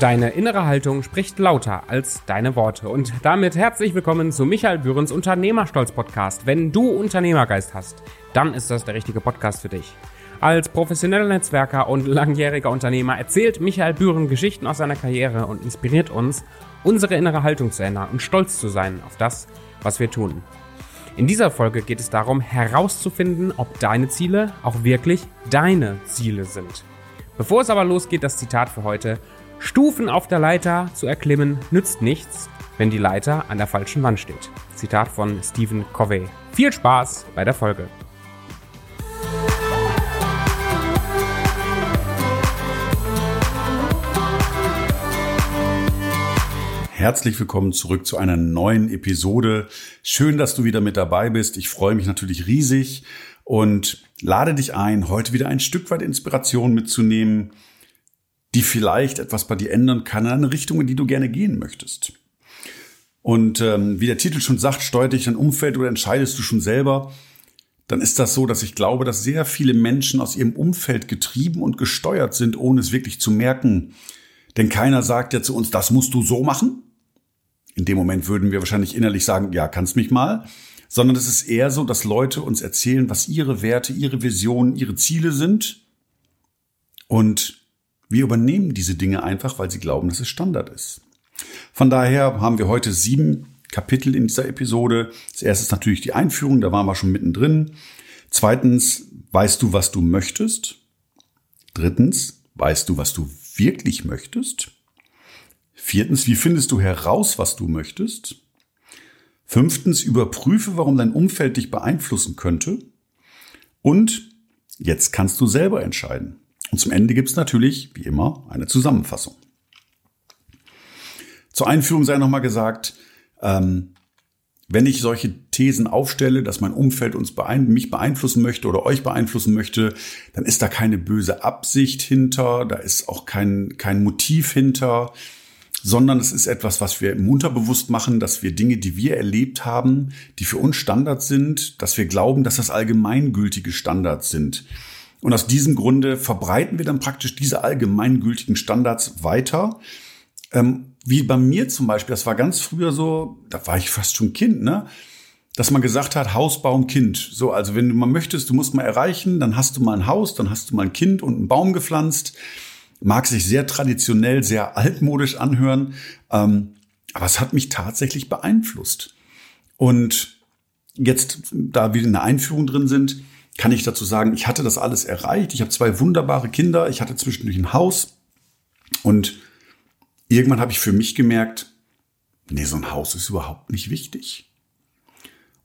Deine innere Haltung spricht lauter als deine Worte. Und damit herzlich willkommen zu Michael Bührens Unternehmerstolz Podcast. Wenn du Unternehmergeist hast, dann ist das der richtige Podcast für dich. Als professioneller Netzwerker und langjähriger Unternehmer erzählt Michael Bühren Geschichten aus seiner Karriere und inspiriert uns, unsere innere Haltung zu ändern und stolz zu sein auf das, was wir tun. In dieser Folge geht es darum, herauszufinden, ob deine Ziele auch wirklich deine Ziele sind. Bevor es aber losgeht, das Zitat für heute. Stufen auf der Leiter zu erklimmen nützt nichts, wenn die Leiter an der falschen Wand steht. Zitat von Stephen Covey. Viel Spaß bei der Folge. Herzlich willkommen zurück zu einer neuen Episode. Schön, dass du wieder mit dabei bist. Ich freue mich natürlich riesig und lade dich ein, heute wieder ein Stück weit Inspiration mitzunehmen, die vielleicht etwas bei dir ändern kann in eine Richtung, in die du gerne gehen möchtest. Und ähm, wie der Titel schon sagt, steuert dich dein Umfeld oder entscheidest du schon selber, dann ist das so, dass ich glaube, dass sehr viele Menschen aus ihrem Umfeld getrieben und gesteuert sind, ohne es wirklich zu merken. Denn keiner sagt ja zu uns, das musst du so machen, in dem Moment würden wir wahrscheinlich innerlich sagen, ja, kannst mich mal. Sondern es ist eher so, dass Leute uns erzählen, was ihre Werte, ihre Visionen, ihre Ziele sind. Und wir übernehmen diese Dinge einfach, weil sie glauben, dass es Standard ist. Von daher haben wir heute sieben Kapitel in dieser Episode. Das erste ist natürlich die Einführung, da waren wir schon mittendrin. Zweitens, weißt du, was du möchtest? Drittens, weißt du, was du wirklich möchtest? Viertens, wie findest du heraus, was du möchtest? Fünftens, überprüfe, warum dein Umfeld dich beeinflussen könnte. Und jetzt kannst du selber entscheiden. Und zum Ende gibt es natürlich, wie immer, eine Zusammenfassung. Zur Einführung sei nochmal gesagt, ähm, wenn ich solche Thesen aufstelle, dass mein Umfeld uns beein mich beeinflussen möchte oder euch beeinflussen möchte, dann ist da keine böse Absicht hinter, da ist auch kein, kein Motiv hinter sondern es ist etwas, was wir im Unterbewusst machen, dass wir Dinge, die wir erlebt haben, die für uns Standard sind, dass wir glauben, dass das allgemeingültige Standards sind. Und aus diesem Grunde verbreiten wir dann praktisch diese allgemeingültigen Standards weiter. Ähm, wie bei mir zum Beispiel, das war ganz früher so, da war ich fast schon Kind, ne? Dass man gesagt hat, Haus, Baum, Kind. So, also wenn du mal möchtest, du musst mal erreichen, dann hast du mal ein Haus, dann hast du mal ein Kind und einen Baum gepflanzt mag sich sehr traditionell, sehr altmodisch anhören, ähm, aber es hat mich tatsächlich beeinflusst. Und jetzt, da wir in der Einführung drin sind, kann ich dazu sagen, ich hatte das alles erreicht. Ich habe zwei wunderbare Kinder, ich hatte zwischendurch ein Haus und irgendwann habe ich für mich gemerkt, nee, so ein Haus ist überhaupt nicht wichtig.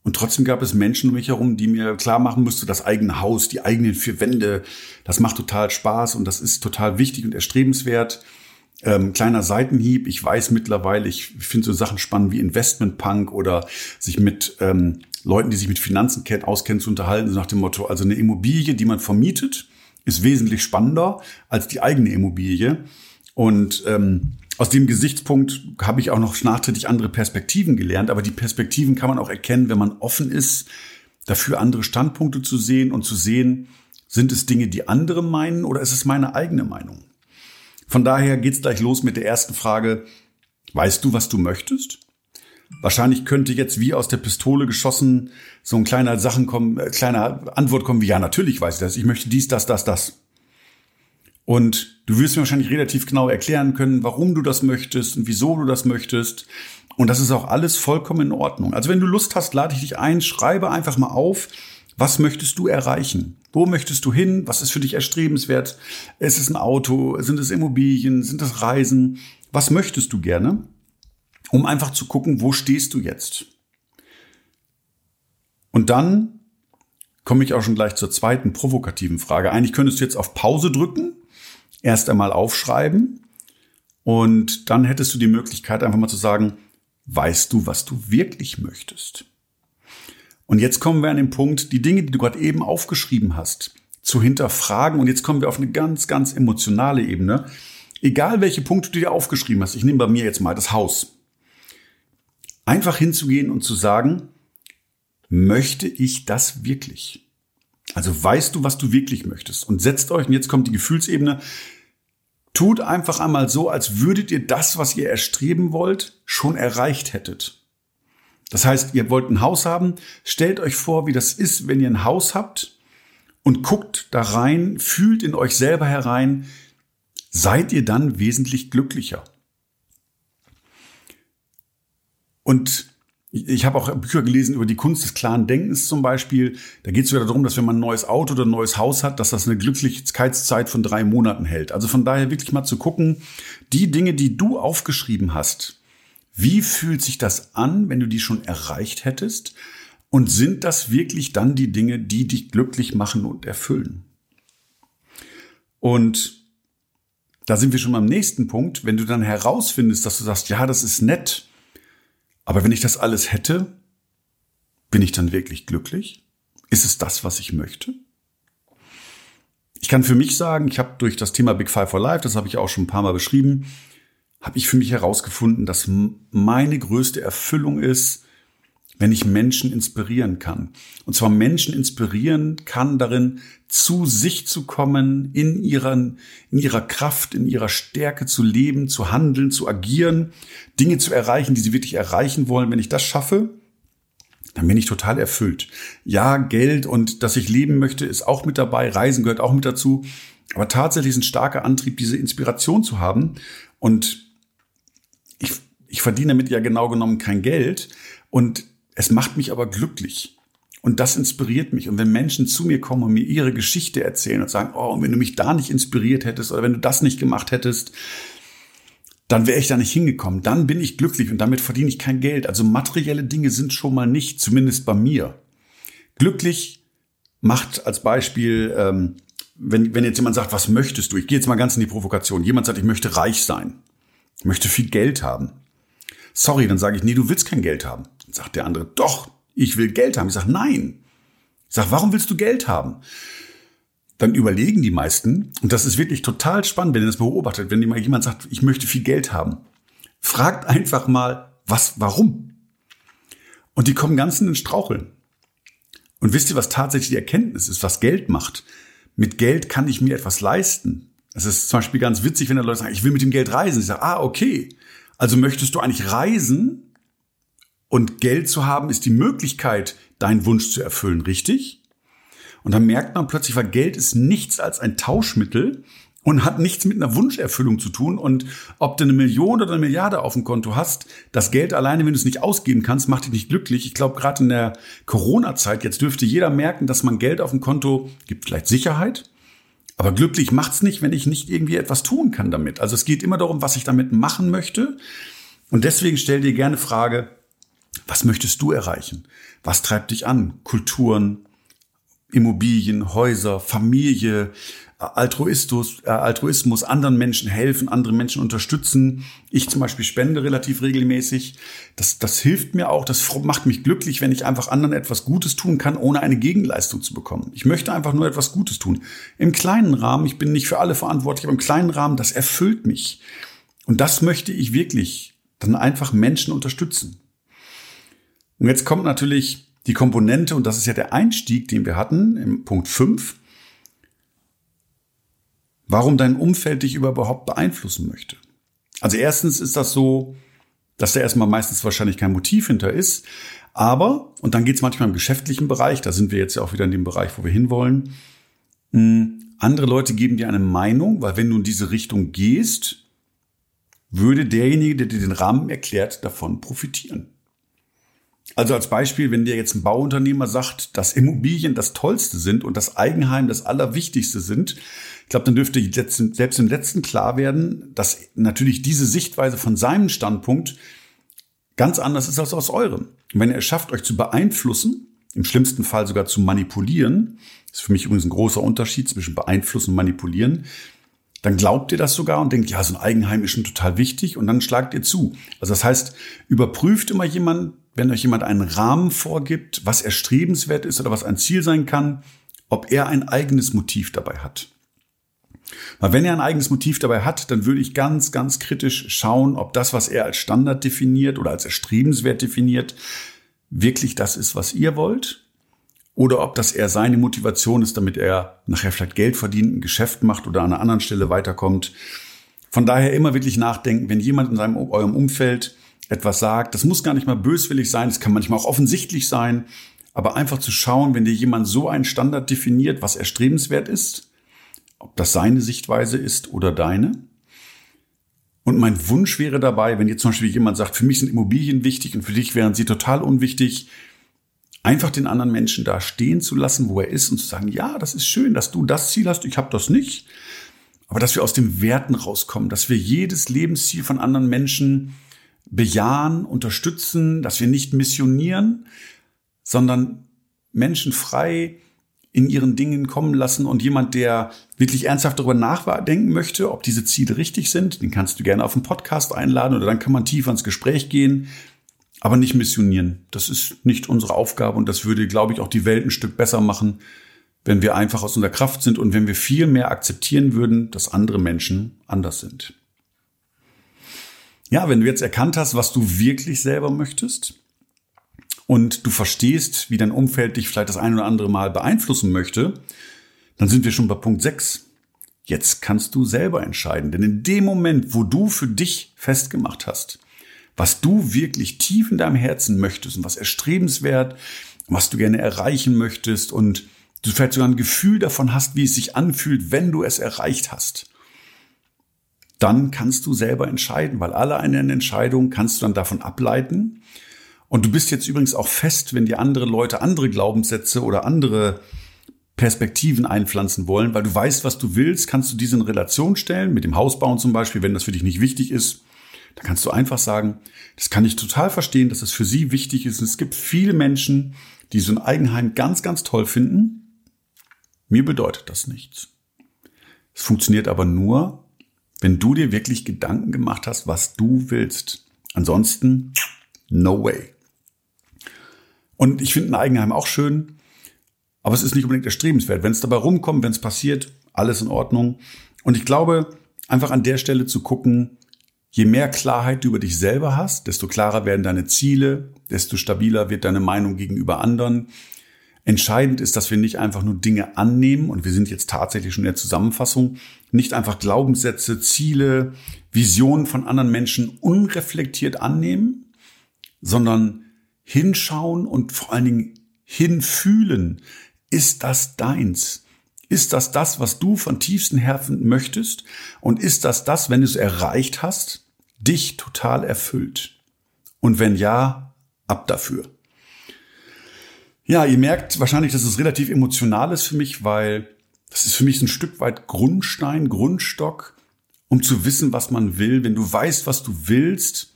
Und trotzdem gab es Menschen um mich herum, die mir klar machen musste, das eigene Haus, die eigenen vier Wände, das macht total Spaß und das ist total wichtig und erstrebenswert. Ähm, kleiner Seitenhieb, ich weiß mittlerweile, ich finde so Sachen spannend wie Investmentpunk oder sich mit ähm, Leuten, die sich mit Finanzen auskennen, zu unterhalten, so nach dem Motto, also eine Immobilie, die man vermietet, ist wesentlich spannender als die eigene Immobilie. Und ähm, aus dem Gesichtspunkt habe ich auch noch nachträglich andere Perspektiven gelernt, aber die Perspektiven kann man auch erkennen, wenn man offen ist, dafür andere Standpunkte zu sehen und zu sehen, sind es Dinge, die andere meinen oder ist es meine eigene Meinung? Von daher geht's gleich los mit der ersten Frage. Weißt du, was du möchtest? Wahrscheinlich könnte jetzt wie aus der Pistole geschossen so ein kleiner Sachen kommen, äh, kleiner Antwort kommen wie ja, natürlich weiß ich das. Ich möchte dies, das, das, das. Und du wirst mir wahrscheinlich relativ genau erklären können, warum du das möchtest und wieso du das möchtest. Und das ist auch alles vollkommen in Ordnung. Also wenn du Lust hast, lade ich dich ein, schreibe einfach mal auf, was möchtest du erreichen? Wo möchtest du hin? Was ist für dich erstrebenswert? Ist es ein Auto? Sind es Immobilien? Sind es Reisen? Was möchtest du gerne? Um einfach zu gucken, wo stehst du jetzt? Und dann komme ich auch schon gleich zur zweiten provokativen Frage. Eigentlich könntest du jetzt auf Pause drücken erst einmal aufschreiben und dann hättest du die Möglichkeit einfach mal zu sagen, weißt du, was du wirklich möchtest? Und jetzt kommen wir an den Punkt, die Dinge, die du gerade eben aufgeschrieben hast, zu hinterfragen. Und jetzt kommen wir auf eine ganz, ganz emotionale Ebene. Egal welche Punkte du dir aufgeschrieben hast, ich nehme bei mir jetzt mal das Haus. Einfach hinzugehen und zu sagen, möchte ich das wirklich? Also weißt du, was du wirklich möchtest? Und setzt euch, und jetzt kommt die Gefühlsebene, Tut einfach einmal so, als würdet ihr das, was ihr erstreben wollt, schon erreicht hättet. Das heißt, ihr wollt ein Haus haben, stellt euch vor, wie das ist, wenn ihr ein Haus habt und guckt da rein, fühlt in euch selber herein, seid ihr dann wesentlich glücklicher. Und ich habe auch Bücher gelesen über die Kunst des klaren Denkens zum Beispiel. Da geht es wieder darum, dass wenn man ein neues Auto oder ein neues Haus hat, dass das eine Glücklichkeitszeit von drei Monaten hält. Also von daher wirklich mal zu gucken, die Dinge, die du aufgeschrieben hast, wie fühlt sich das an, wenn du die schon erreicht hättest? Und sind das wirklich dann die Dinge, die dich glücklich machen und erfüllen? Und da sind wir schon am nächsten Punkt. Wenn du dann herausfindest, dass du sagst, ja, das ist nett, aber wenn ich das alles hätte, bin ich dann wirklich glücklich? Ist es das, was ich möchte? Ich kann für mich sagen, ich habe durch das Thema Big Five for Life, das habe ich auch schon ein paar Mal beschrieben, habe ich für mich herausgefunden, dass meine größte Erfüllung ist, wenn ich Menschen inspirieren kann. Und zwar Menschen inspirieren kann darin, zu sich zu kommen, in, ihren, in ihrer Kraft, in ihrer Stärke zu leben, zu handeln, zu agieren, Dinge zu erreichen, die sie wirklich erreichen wollen. Wenn ich das schaffe, dann bin ich total erfüllt. Ja, Geld und dass ich leben möchte, ist auch mit dabei. Reisen gehört auch mit dazu. Aber tatsächlich ist ein starker Antrieb, diese Inspiration zu haben. Und ich verdiene damit ja genau genommen kein Geld. Und es macht mich aber glücklich. Und das inspiriert mich. Und wenn Menschen zu mir kommen und mir ihre Geschichte erzählen und sagen, oh, und wenn du mich da nicht inspiriert hättest oder wenn du das nicht gemacht hättest, dann wäre ich da nicht hingekommen. Dann bin ich glücklich und damit verdiene ich kein Geld. Also materielle Dinge sind schon mal nicht, zumindest bei mir. Glücklich macht als Beispiel, ähm, wenn, wenn jetzt jemand sagt, was möchtest du? Ich gehe jetzt mal ganz in die Provokation. Jemand sagt, ich möchte reich sein. Ich möchte viel Geld haben. Sorry, dann sage ich, nee, du willst kein Geld haben. Dann sagt der andere, doch, ich will Geld haben. Ich sage, nein. Ich sage, warum willst du Geld haben? Dann überlegen die meisten, und das ist wirklich total spannend, wenn ihr das beobachtet, wenn jemand sagt, ich möchte viel Geld haben. Fragt einfach mal, was, warum? Und die kommen ganz in den Straucheln. Und wisst ihr, was tatsächlich die Erkenntnis ist, was Geld macht? Mit Geld kann ich mir etwas leisten. Es ist zum Beispiel ganz witzig, wenn da Leute sagen, ich will mit dem Geld reisen. Ich sage, ah, okay. Also möchtest du eigentlich reisen, und Geld zu haben ist die Möglichkeit, deinen Wunsch zu erfüllen, richtig? Und dann merkt man plötzlich, weil Geld ist nichts als ein Tauschmittel und hat nichts mit einer Wunscherfüllung zu tun. Und ob du eine Million oder eine Milliarde auf dem Konto hast, das Geld alleine, wenn du es nicht ausgeben kannst, macht dich nicht glücklich. Ich glaube, gerade in der Corona-Zeit, jetzt dürfte jeder merken, dass man Geld auf dem Konto gibt vielleicht Sicherheit, aber glücklich macht's nicht, wenn ich nicht irgendwie etwas tun kann damit. Also es geht immer darum, was ich damit machen möchte. Und deswegen stell dir gerne Frage, was möchtest du erreichen? Was treibt dich an? Kulturen, Immobilien, Häuser, Familie, Altruismus, äh, Altruismus, anderen Menschen helfen, andere Menschen unterstützen. Ich zum Beispiel spende relativ regelmäßig. Das, das hilft mir auch. Das macht mich glücklich, wenn ich einfach anderen etwas Gutes tun kann, ohne eine Gegenleistung zu bekommen. Ich möchte einfach nur etwas Gutes tun. Im kleinen Rahmen, ich bin nicht für alle verantwortlich, aber im kleinen Rahmen, das erfüllt mich. Und das möchte ich wirklich dann einfach Menschen unterstützen. Und jetzt kommt natürlich die Komponente, und das ist ja der Einstieg, den wir hatten im Punkt 5, warum dein Umfeld dich überhaupt beeinflussen möchte. Also erstens ist das so, dass da erstmal meistens wahrscheinlich kein Motiv hinter ist. Aber, und dann geht es manchmal im geschäftlichen Bereich, da sind wir jetzt ja auch wieder in dem Bereich, wo wir hinwollen, hm, andere Leute geben dir eine Meinung, weil wenn du in diese Richtung gehst, würde derjenige, der dir den Rahmen erklärt, davon profitieren. Also als Beispiel, wenn dir jetzt ein Bauunternehmer sagt, dass Immobilien das Tollste sind und das Eigenheim das Allerwichtigste sind, ich glaube, dann dürfte selbst im letzten klar werden, dass natürlich diese Sichtweise von seinem Standpunkt ganz anders ist als aus eurem. Und wenn er es schafft, euch zu beeinflussen, im schlimmsten Fall sogar zu manipulieren, ist für mich übrigens ein großer Unterschied zwischen beeinflussen und manipulieren, dann glaubt ihr das sogar und denkt, ja, so ein Eigenheim ist schon total wichtig und dann schlagt ihr zu. Also das heißt, überprüft immer jemand, wenn euch jemand einen Rahmen vorgibt, was erstrebenswert ist oder was ein Ziel sein kann, ob er ein eigenes Motiv dabei hat. Weil wenn er ein eigenes Motiv dabei hat, dann würde ich ganz, ganz kritisch schauen, ob das, was er als Standard definiert oder als erstrebenswert definiert, wirklich das ist, was ihr wollt. Oder ob das eher seine Motivation ist, damit er nachher vielleicht Geld verdient, ein Geschäft macht oder an einer anderen Stelle weiterkommt. Von daher immer wirklich nachdenken, wenn jemand in seinem, eurem Umfeld etwas sagt, das muss gar nicht mal böswillig sein, das kann manchmal auch offensichtlich sein, aber einfach zu schauen, wenn dir jemand so einen Standard definiert, was erstrebenswert ist, ob das seine Sichtweise ist oder deine. Und mein Wunsch wäre dabei, wenn jetzt zum Beispiel jemand sagt, für mich sind Immobilien wichtig und für dich wären sie total unwichtig, einfach den anderen Menschen da stehen zu lassen, wo er ist und zu sagen, ja, das ist schön, dass du das Ziel hast, ich habe das nicht. Aber dass wir aus den Werten rauskommen, dass wir jedes Lebensziel von anderen Menschen bejahen, unterstützen, dass wir nicht missionieren, sondern Menschen frei in ihren Dingen kommen lassen und jemand, der wirklich ernsthaft darüber nachdenken möchte, ob diese Ziele richtig sind, den kannst du gerne auf einen Podcast einladen oder dann kann man tiefer ins Gespräch gehen, aber nicht missionieren. Das ist nicht unsere Aufgabe und das würde, glaube ich, auch die Welt ein Stück besser machen, wenn wir einfach aus unserer Kraft sind und wenn wir viel mehr akzeptieren würden, dass andere Menschen anders sind. Ja, wenn du jetzt erkannt hast, was du wirklich selber möchtest, und du verstehst, wie dein Umfeld dich vielleicht das ein oder andere Mal beeinflussen möchte, dann sind wir schon bei Punkt 6. Jetzt kannst du selber entscheiden. Denn in dem Moment, wo du für dich festgemacht hast, was du wirklich tief in deinem Herzen möchtest und was erstrebenswert, was du gerne erreichen möchtest und du vielleicht sogar ein Gefühl davon hast, wie es sich anfühlt, wenn du es erreicht hast, dann kannst du selber entscheiden, weil alle eine Entscheidung kannst du dann davon ableiten, und du bist jetzt übrigens auch fest, wenn dir andere Leute andere Glaubenssätze oder andere Perspektiven einpflanzen wollen, weil du weißt, was du willst, kannst du diese in Relation stellen, mit dem Hausbauen zum Beispiel, wenn das für dich nicht wichtig ist. Da kannst du einfach sagen, das kann ich total verstehen, dass es das für sie wichtig ist. Und es gibt viele Menschen, die so ein Eigenheim ganz, ganz toll finden. Mir bedeutet das nichts. Es funktioniert aber nur, wenn du dir wirklich Gedanken gemacht hast, was du willst. Ansonsten, no way. Und ich finde ein Eigenheim auch schön, aber es ist nicht unbedingt erstrebenswert. Wenn es dabei rumkommt, wenn es passiert, alles in Ordnung. Und ich glaube, einfach an der Stelle zu gucken, je mehr Klarheit du über dich selber hast, desto klarer werden deine Ziele, desto stabiler wird deine Meinung gegenüber anderen. Entscheidend ist, dass wir nicht einfach nur Dinge annehmen, und wir sind jetzt tatsächlich schon in der Zusammenfassung, nicht einfach Glaubenssätze, Ziele, Visionen von anderen Menschen unreflektiert annehmen, sondern hinschauen und vor allen Dingen hinfühlen. Ist das deins? Ist das das, was du von tiefsten Herzen möchtest? Und ist das das, wenn du es erreicht hast, dich total erfüllt? Und wenn ja, ab dafür. Ja, ihr merkt wahrscheinlich, dass es relativ emotional ist für mich, weil das ist für mich ein Stück weit Grundstein, Grundstock, um zu wissen, was man will. Wenn du weißt, was du willst,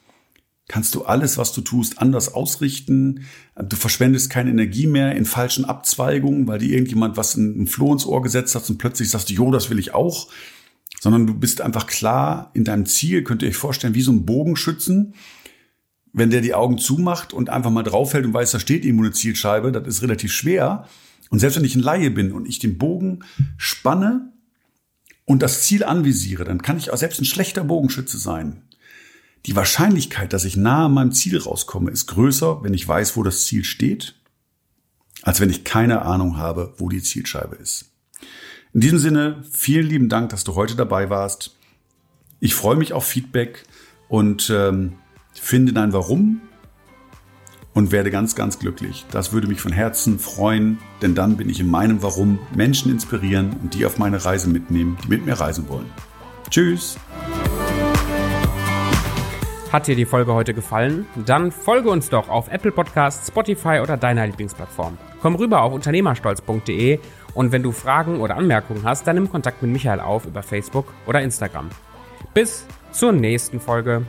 kannst du alles, was du tust, anders ausrichten. Du verschwendest keine Energie mehr in falschen Abzweigungen, weil dir irgendjemand was in ein Floh ins Ohr gesetzt hat und plötzlich sagst du, jo, das will ich auch. Sondern du bist einfach klar in deinem Ziel, könnt ihr euch vorstellen, wie so ein Bogenschützen. Wenn der die Augen zumacht und einfach mal draufhält und weiß, da steht irgendwo eine Zielscheibe, das ist relativ schwer. Und selbst wenn ich ein Laie bin und ich den Bogen spanne und das Ziel anvisiere, dann kann ich auch selbst ein schlechter Bogenschütze sein. Die Wahrscheinlichkeit, dass ich nahe meinem Ziel rauskomme, ist größer, wenn ich weiß, wo das Ziel steht, als wenn ich keine Ahnung habe, wo die Zielscheibe ist. In diesem Sinne, vielen lieben Dank, dass du heute dabei warst. Ich freue mich auf Feedback und ähm, finde dein Warum und werde ganz, ganz glücklich. Das würde mich von Herzen freuen, denn dann bin ich in meinem Warum Menschen inspirieren und die auf meine Reise mitnehmen, die mit mir reisen wollen. Tschüss! Hat dir die Folge heute gefallen? Dann folge uns doch auf Apple Podcasts, Spotify oder deiner Lieblingsplattform. Komm rüber auf unternehmerstolz.de und wenn du Fragen oder Anmerkungen hast, dann nimm Kontakt mit Michael auf über Facebook oder Instagram. Bis zur nächsten Folge.